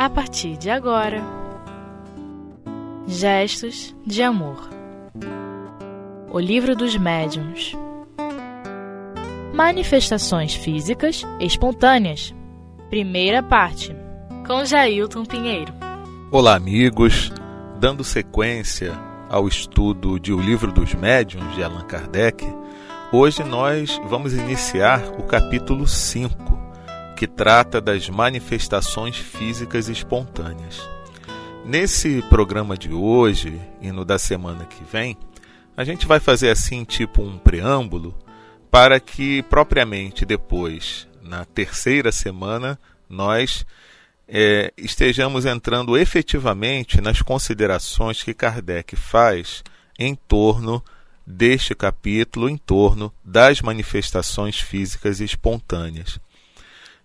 a partir de agora. Gestos de Amor O Livro dos Médiuns Manifestações Físicas Espontâneas Primeira parte Com Jailton Pinheiro Olá, amigos! Dando sequência ao estudo de O Livro dos Médiuns de Allan Kardec, hoje nós vamos iniciar o capítulo 5 que trata das manifestações físicas espontâneas. Nesse programa de hoje e no da semana que vem, a gente vai fazer assim tipo um preâmbulo para que propriamente depois, na terceira semana, nós é, estejamos entrando efetivamente nas considerações que Kardec faz em torno deste capítulo, em torno das manifestações físicas espontâneas.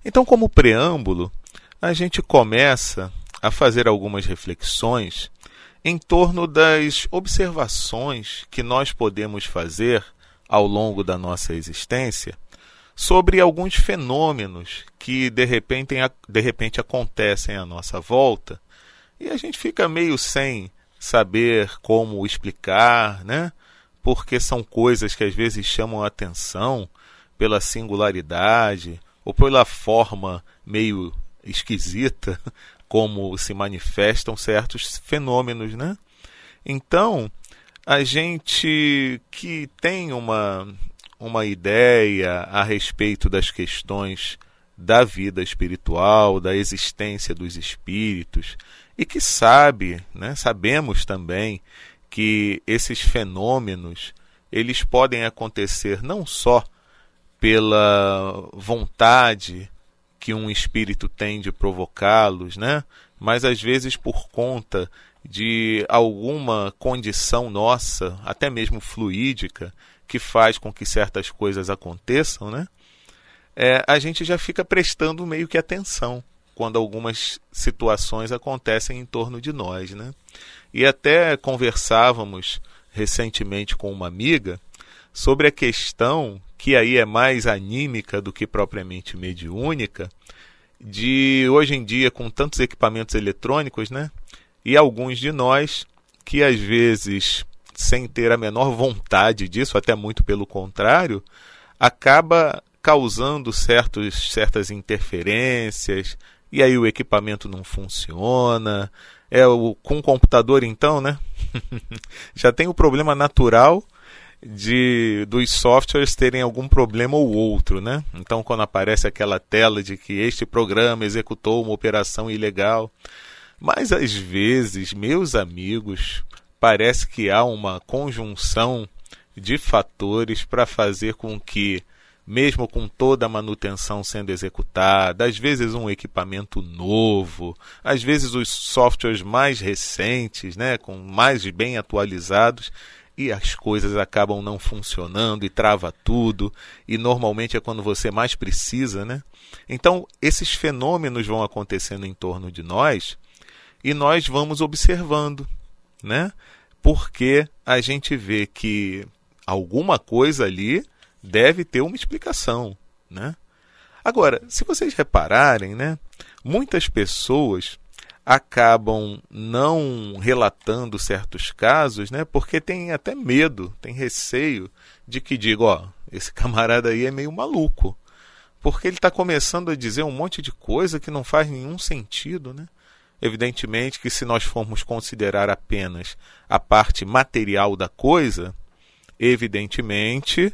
Então, como preâmbulo, a gente começa a fazer algumas reflexões em torno das observações que nós podemos fazer ao longo da nossa existência sobre alguns fenômenos que de repente, de repente acontecem à nossa volta e a gente fica meio sem saber como explicar, né? Porque são coisas que às vezes chamam a atenção pela singularidade ou pela forma meio esquisita como se manifestam certos fenômenos, né? Então, a gente que tem uma, uma ideia a respeito das questões da vida espiritual, da existência dos espíritos, e que sabe, né, sabemos também que esses fenômenos eles podem acontecer não só pela vontade que um espírito tem de provocá-los, né? Mas às vezes por conta de alguma condição nossa, até mesmo fluídica, que faz com que certas coisas aconteçam, né? É, a gente já fica prestando meio que atenção quando algumas situações acontecem em torno de nós, né? E até conversávamos recentemente com uma amiga sobre a questão que aí é mais anímica do que propriamente mediúnica, de hoje em dia com tantos equipamentos eletrônicos, né? E alguns de nós que às vezes sem ter a menor vontade disso, até muito pelo contrário, acaba causando certos, certas interferências, e aí o equipamento não funciona. É o com o computador então, né? Já tem o problema natural de dos softwares terem algum problema ou outro, né? Então, quando aparece aquela tela de que este programa executou uma operação ilegal, mas às vezes, meus amigos, parece que há uma conjunção de fatores para fazer com que, mesmo com toda a manutenção sendo executada, às vezes um equipamento novo, às vezes os softwares mais recentes, né, com mais bem atualizados, e as coisas acabam não funcionando e trava tudo, e normalmente é quando você mais precisa, né? Então, esses fenômenos vão acontecendo em torno de nós e nós vamos observando, né? Porque a gente vê que alguma coisa ali deve ter uma explicação, né? Agora, se vocês repararem, né, muitas pessoas acabam não relatando certos casos, né? Porque tem até medo, tem receio de que diga, ó, esse camarada aí é meio maluco, porque ele está começando a dizer um monte de coisa que não faz nenhum sentido, né? Evidentemente que se nós formos considerar apenas a parte material da coisa, evidentemente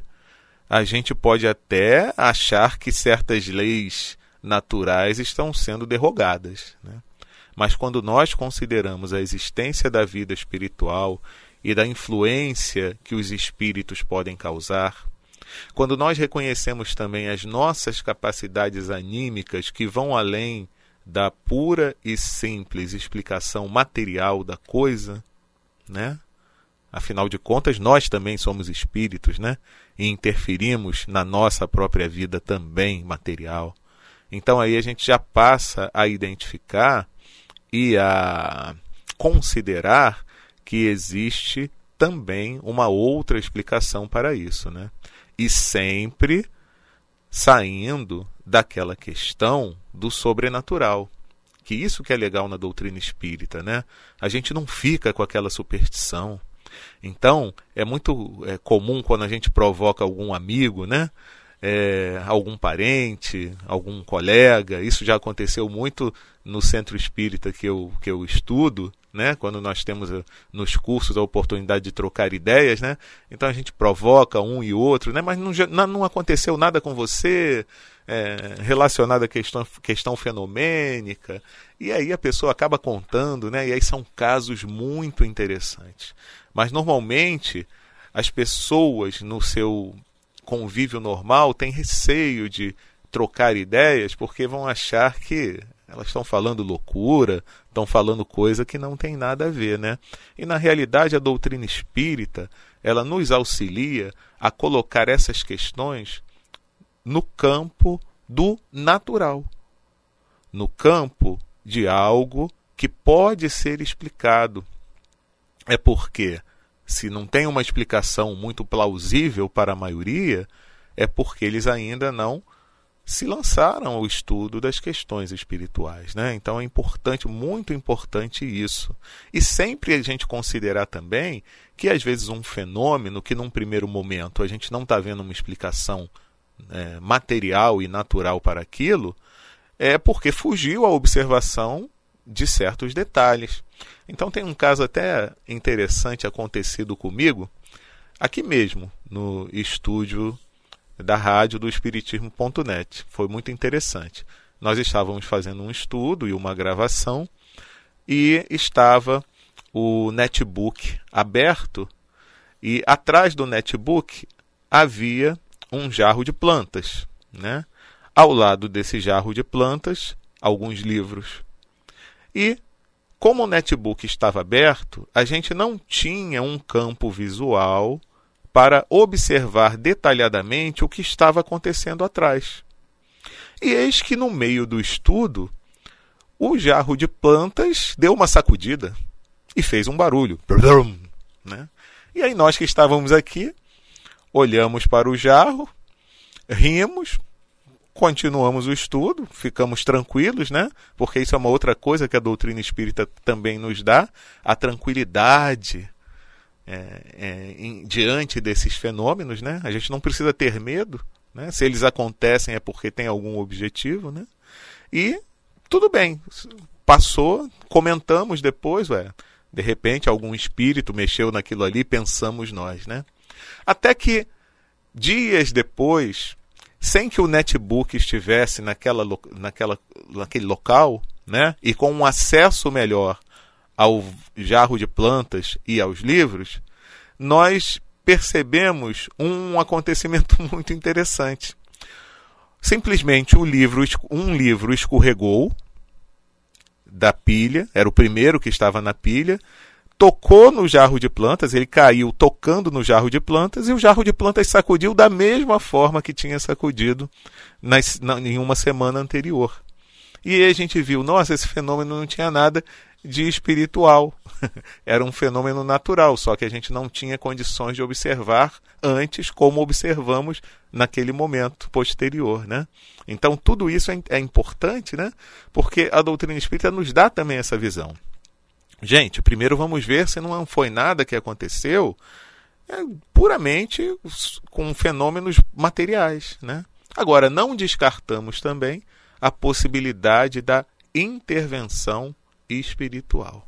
a gente pode até achar que certas leis naturais estão sendo derrogadas, né? Mas quando nós consideramos a existência da vida espiritual e da influência que os espíritos podem causar, quando nós reconhecemos também as nossas capacidades anímicas que vão além da pura e simples explicação material da coisa, né? Afinal de contas, nós também somos espíritos, né? E interferimos na nossa própria vida também material. Então aí a gente já passa a identificar e a considerar que existe também uma outra explicação para isso, né? E sempre saindo daquela questão do sobrenatural, Que isso que é legal na doutrina espírita, né? A gente não fica com aquela superstição. Então, é muito é, comum quando a gente provoca algum amigo, né? É, algum parente, algum colega, isso já aconteceu muito no centro espírita que eu, que eu estudo, né? Quando nós temos eh, nos cursos a oportunidade de trocar ideias, né? Então a gente provoca um e outro, né? Mas não, não aconteceu nada com você é, relacionado à questão, questão fenomênica. E aí a pessoa acaba contando, né? E aí são casos muito interessantes. Mas normalmente as pessoas no seu convívio normal têm receio de trocar ideias porque vão achar que elas estão falando loucura, estão falando coisa que não tem nada a ver, né? E na realidade a doutrina espírita, ela nos auxilia a colocar essas questões no campo do natural, no campo de algo que pode ser explicado. É porque se não tem uma explicação muito plausível para a maioria, é porque eles ainda não se lançaram ao estudo das questões espirituais. Né? Então é importante, muito importante isso. E sempre a gente considerar também que às vezes um fenômeno que num primeiro momento a gente não está vendo uma explicação é, material e natural para aquilo, é porque fugiu à observação de certos detalhes. Então tem um caso até interessante acontecido comigo, aqui mesmo, no estúdio da rádio do Espiritismo.net. Foi muito interessante. Nós estávamos fazendo um estudo e uma gravação e estava o netbook aberto e atrás do netbook havia um jarro de plantas, né? Ao lado desse jarro de plantas, alguns livros. E como o netbook estava aberto, a gente não tinha um campo visual para observar detalhadamente o que estava acontecendo atrás. E eis que no meio do estudo, o jarro de plantas deu uma sacudida e fez um barulho. Né? E aí nós que estávamos aqui, olhamos para o jarro, rimos, continuamos o estudo, ficamos tranquilos, né? Porque isso é uma outra coisa que a doutrina espírita também nos dá, a tranquilidade é, é, em, diante desses fenômenos, né? A gente não precisa ter medo, né? Se eles acontecem é porque tem algum objetivo, né? E tudo bem, passou, comentamos depois, ué, de repente algum espírito mexeu naquilo ali, pensamos nós, né? Até que dias depois, sem que o netbook estivesse naquela, naquela, naquele local, né? E com um acesso melhor ao jarro de plantas e aos livros, nós percebemos um acontecimento muito interessante. Simplesmente o livro, um livro escorregou da pilha, era o primeiro que estava na pilha, tocou no jarro de plantas, ele caiu tocando no jarro de plantas e o jarro de plantas sacudiu da mesma forma que tinha sacudido nas, na, em uma semana anterior. E aí a gente viu, nossa, esse fenômeno não tinha nada de espiritual. Era um fenômeno natural, só que a gente não tinha condições de observar antes como observamos naquele momento posterior, né? Então tudo isso é, é importante, né? Porque a doutrina espírita nos dá também essa visão. Gente, primeiro vamos ver se não foi nada que aconteceu é, puramente com fenômenos materiais. Né? Agora, não descartamos também a possibilidade da intervenção espiritual.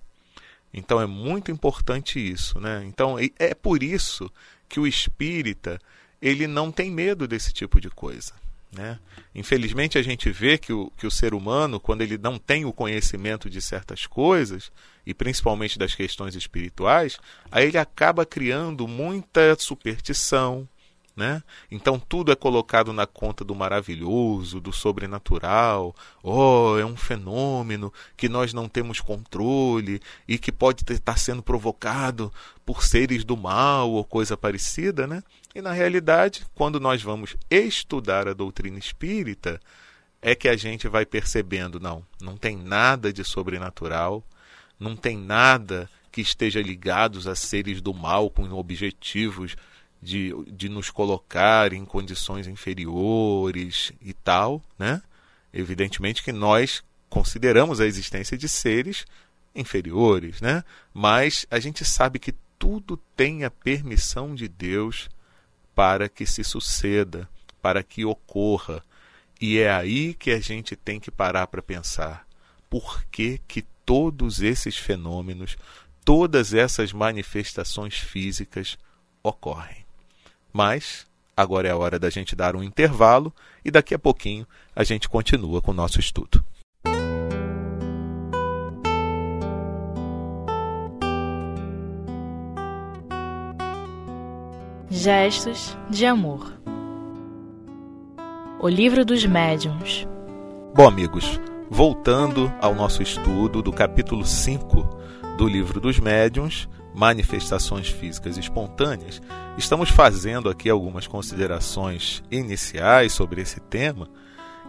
Então é muito importante isso, né? Então é por isso que o espírita ele não tem medo desse tipo de coisa. Né? Infelizmente, a gente vê que o, que o ser humano, quando ele não tem o conhecimento de certas coisas, e principalmente das questões espirituais, aí ele acaba criando muita superstição. Né? Então tudo é colocado na conta do maravilhoso, do sobrenatural. Oh, é um fenômeno que nós não temos controle e que pode estar sendo provocado por seres do mal ou coisa parecida, né? E na realidade, quando nós vamos estudar a doutrina espírita, é que a gente vai percebendo, não, não tem nada de sobrenatural, não tem nada que esteja ligados a seres do mal com objetivos de, de nos colocar em condições inferiores e tal, né? Evidentemente que nós consideramos a existência de seres inferiores, né? Mas a gente sabe que tudo tem a permissão de Deus para que se suceda, para que ocorra. E é aí que a gente tem que parar para pensar. Por que, que todos esses fenômenos, todas essas manifestações físicas ocorrem? Mas agora é a hora da gente dar um intervalo e daqui a pouquinho a gente continua com o nosso estudo. Gestos de Amor O Livro dos Médiuns Bom, amigos, voltando ao nosso estudo do capítulo 5 do Livro dos Médiuns, Manifestações Físicas Espontâneas, estamos fazendo aqui algumas considerações iniciais sobre esse tema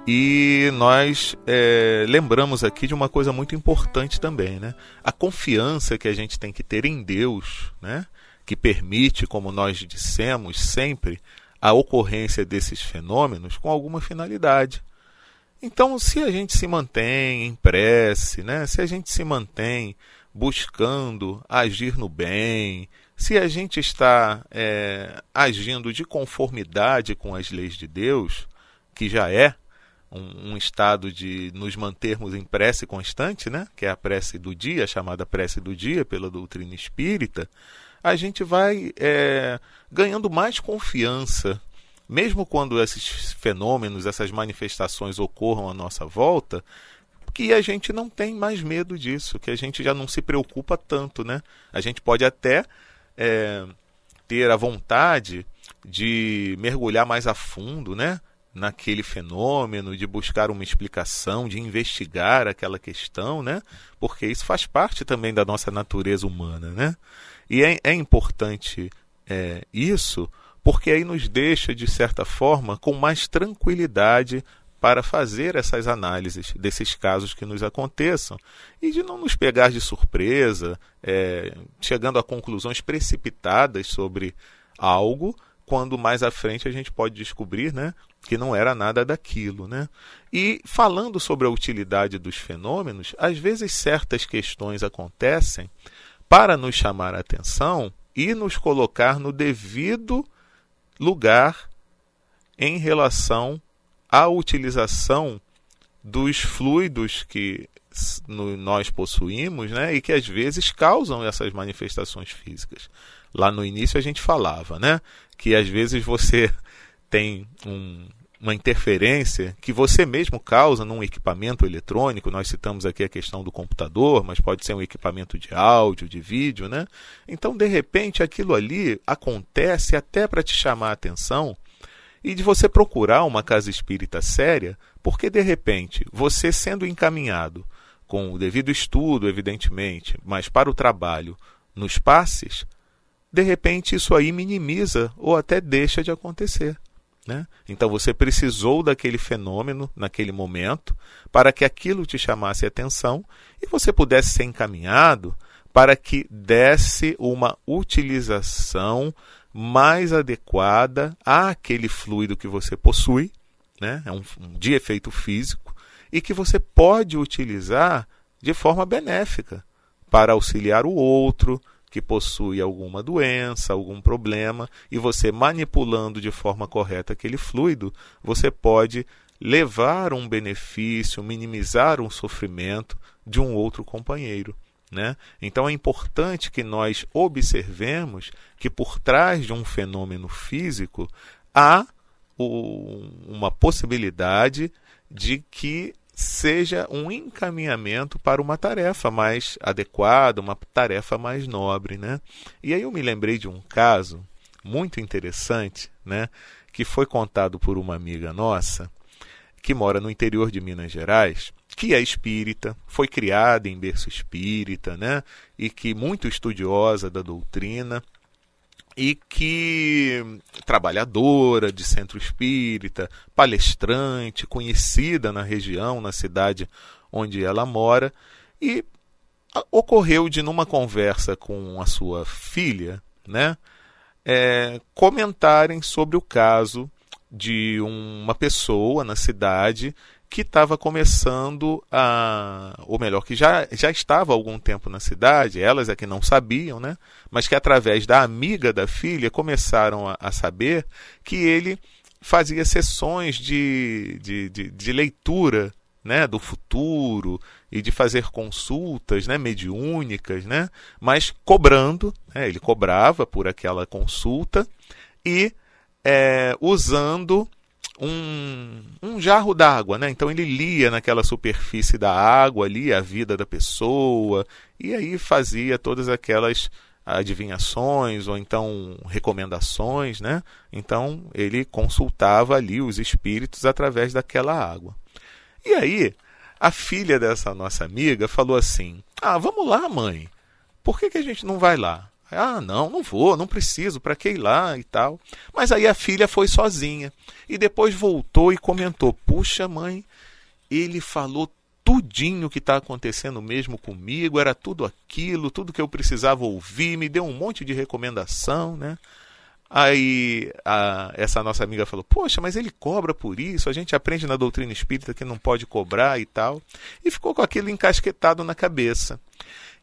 e nós é, lembramos aqui de uma coisa muito importante também, né? A confiança que a gente tem que ter em Deus, né? Que permite, como nós dissemos sempre, a ocorrência desses fenômenos com alguma finalidade. Então, se a gente se mantém em prece, né? se a gente se mantém buscando agir no bem, se a gente está é, agindo de conformidade com as leis de Deus, que já é um, um, estado de nos mantermos em prece constante, né? que é a prece do dia, chamada prece do dia pela doutrina espírita, a gente vai é, ganhando mais confiança. Mesmo quando esses fenômenos, essas manifestações ocorram à nossa volta, que a gente não tem mais medo disso, que a gente já não se preocupa tanto, né? A gente pode até é, ter a vontade de mergulhar mais a fundo, né? naquele fenômeno, de buscar uma explicação, de investigar aquela questão, né? Porque isso faz parte também da nossa natureza humana, né? E é, é importante é, isso porque aí nos deixa, de certa forma, com mais tranquilidade para fazer essas análises desses casos que nos aconteçam e de não nos pegar de surpresa, é, chegando a conclusões precipitadas sobre algo, quando mais à frente a gente pode descobrir né, que não era nada daquilo. Né? E falando sobre a utilidade dos fenômenos, às vezes certas questões acontecem para nos chamar a atenção e nos colocar no devido lugar em relação à utilização dos fluidos que nós possuímos né, e que às vezes causam essas manifestações físicas. Lá no início a gente falava né, que às vezes você tem um, uma interferência que você mesmo causa num equipamento eletrônico. Nós citamos aqui a questão do computador, mas pode ser um equipamento de áudio, de vídeo, né? Então, de repente, aquilo ali acontece até para te chamar a atenção e de você procurar uma casa espírita séria, porque de repente, você sendo encaminhado com o devido estudo, evidentemente, mas para o trabalho nos passes, de repente isso aí minimiza ou até deixa de acontecer. Né? Então você precisou daquele fenômeno naquele momento para que aquilo te chamasse atenção e você pudesse ser encaminhado para que desse uma utilização mais adequada àquele fluido que você possui, né? é um, um de efeito físico, e que você pode utilizar de forma benéfica para auxiliar o outro, que possui alguma doença, algum problema, e você manipulando de forma correta aquele fluido, você pode levar um benefício, minimizar um sofrimento de um outro companheiro. Né? Então é importante que nós observemos que por trás de um fenômeno físico há uma possibilidade de que seja um encaminhamento para uma tarefa mais adequada, uma tarefa mais nobre, né? E aí eu me lembrei de um caso muito interessante, né, que foi contado por uma amiga nossa que mora no interior de Minas Gerais, que é espírita, foi criada em berço espírita, né, e que muito estudiosa da doutrina e que trabalhadora de centro espírita, palestrante, conhecida na região, na cidade onde ela mora, e ocorreu de numa conversa com a sua filha, né, é, comentarem sobre o caso de uma pessoa na cidade que estava começando a. Ou melhor, que já, já estava há algum tempo na cidade, elas é que não sabiam, né? Mas que através da amiga da filha começaram a, a saber que ele fazia sessões de, de, de, de leitura né, do futuro e de fazer consultas né, mediúnicas, né, mas cobrando, né, ele cobrava por aquela consulta e é, usando um, um jarro d'água, né? Então ele lia naquela superfície da água ali a vida da pessoa e aí fazia todas aquelas adivinhações ou então recomendações, né? Então ele consultava ali os espíritos através daquela água. E aí a filha dessa nossa amiga falou assim: Ah, vamos lá, mãe. Por que, que a gente não vai lá? Ah, não, não vou, não preciso, para que ir lá e tal. Mas aí a filha foi sozinha e depois voltou e comentou: Puxa, mãe, ele falou tudinho que está acontecendo mesmo comigo, era tudo aquilo, tudo que eu precisava ouvir, me deu um monte de recomendação, né? Aí a, essa nossa amiga falou: Poxa, mas ele cobra por isso, a gente aprende na doutrina espírita que não pode cobrar e tal. E ficou com aquilo encasquetado na cabeça.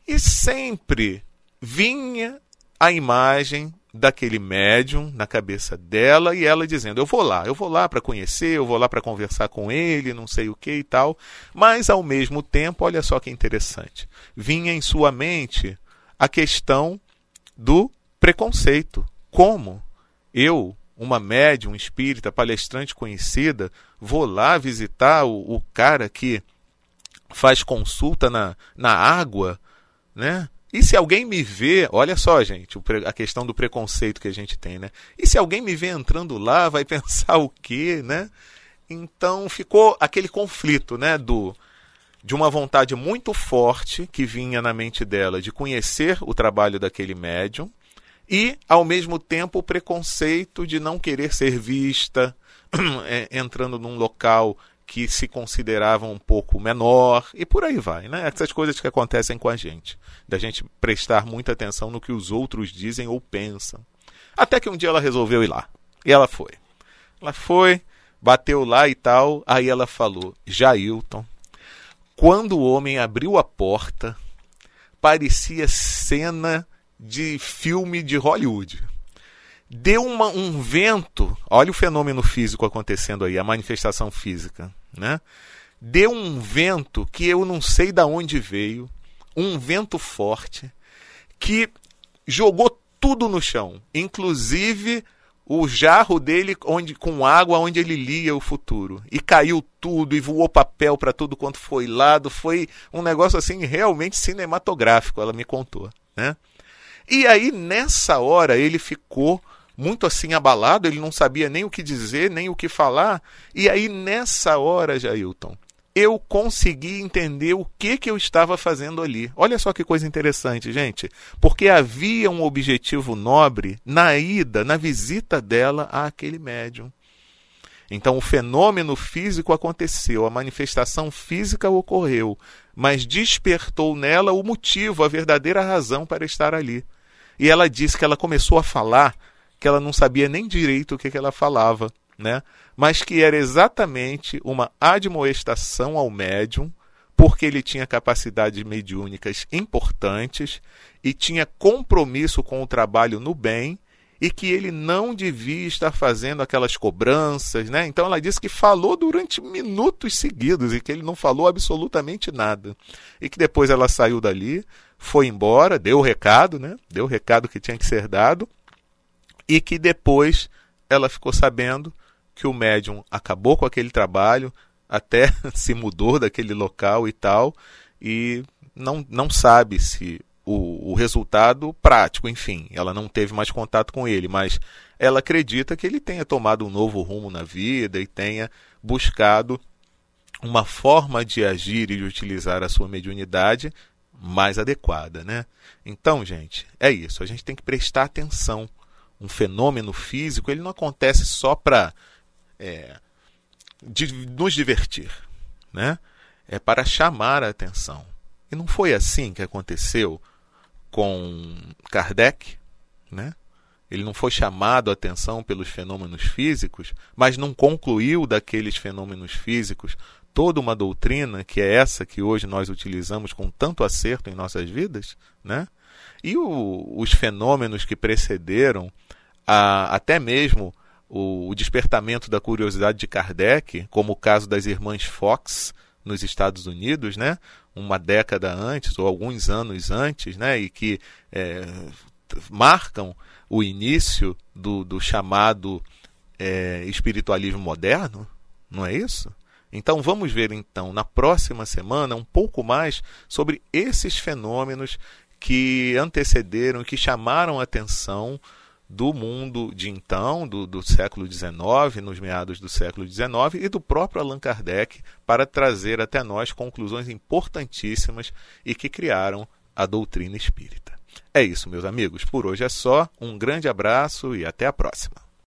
E sempre vinha a imagem daquele médium na cabeça dela e ela dizendo: Eu vou lá, eu vou lá para conhecer, eu vou lá para conversar com ele, não sei o que e tal. Mas ao mesmo tempo, olha só que interessante, vinha em sua mente a questão do preconceito. Como eu, uma médium espírita, palestrante conhecida, vou lá visitar o, o cara que faz consulta na, na água, né? E se alguém me vê, olha só, gente, a questão do preconceito que a gente tem, né? E se alguém me vê entrando lá, vai pensar o quê, né? Então ficou aquele conflito, né, do de uma vontade muito forte que vinha na mente dela de conhecer o trabalho daquele médium e, ao mesmo tempo, o preconceito de não querer ser vista, é, entrando num local que se considerava um pouco menor e por aí vai, né? Essas coisas que acontecem com a gente, da gente prestar muita atenção no que os outros dizem ou pensam. Até que um dia ela resolveu ir lá. E ela foi. Ela foi, bateu lá e tal, aí ela falou: "Jailton, quando o homem abriu a porta, parecia cena de filme de Hollywood deu uma, um vento. Olha o fenômeno físico acontecendo aí, a manifestação física né? Deu um vento que eu não sei de onde veio, um vento forte que jogou tudo no chão, inclusive o jarro dele onde com água onde ele lia o futuro. E caiu tudo e voou papel para tudo quanto foi lado. Foi um negócio assim realmente cinematográfico ela me contou né? E aí nessa hora ele ficou muito assim abalado, ele não sabia nem o que dizer, nem o que falar. E aí, nessa hora, Jailton, eu consegui entender o que, que eu estava fazendo ali. Olha só que coisa interessante, gente. Porque havia um objetivo nobre na ida, na visita dela àquele médium. Então o fenômeno físico aconteceu, a manifestação física ocorreu, mas despertou nela o motivo, a verdadeira razão para estar ali. E ela disse que ela começou a falar que ela não sabia nem direito o que, que ela falava, né? mas que era exatamente uma admoestação ao médium, porque ele tinha capacidades mediúnicas importantes e tinha compromisso com o trabalho no bem e que ele não devia estar fazendo aquelas cobranças, né? Então ela disse que falou durante minutos seguidos e que ele não falou absolutamente nada. E que depois ela saiu dali, foi embora, deu o recado, né? Deu o recado que tinha que ser dado e que depois ela ficou sabendo que o médium acabou com aquele trabalho, até se mudou daquele local e tal, e não, não sabe se o, o resultado prático, enfim, ela não teve mais contato com ele, mas ela acredita que ele tenha tomado um novo rumo na vida e tenha buscado uma forma de agir e de utilizar a sua mediunidade mais adequada, né? Então, gente, é isso. A gente tem que prestar atenção um fenômeno físico, ele não acontece só para é, nos divertir, né? É para chamar a atenção. E não foi assim que aconteceu com Kardec, né? Ele não foi chamado a atenção pelos fenômenos físicos, mas não concluiu daqueles fenômenos físicos toda uma doutrina que é essa que hoje nós utilizamos com tanto acerto em nossas vidas, né? E o, os fenômenos que precederam a, até mesmo o, o despertamento da curiosidade de Kardec, como o caso das irmãs Fox nos Estados Unidos, né? Uma década antes ou alguns anos antes, né? E que é, marcam o início do, do chamado é, espiritualismo moderno, não é isso? Então vamos ver então na próxima semana um pouco mais sobre esses fenômenos que antecederam, que chamaram a atenção do mundo de então, do, do século XIX, nos meados do século XIX, e do próprio Allan Kardec, para trazer até nós conclusões importantíssimas e que criaram a doutrina espírita. É isso, meus amigos. Por hoje é só. Um grande abraço e até a próxima.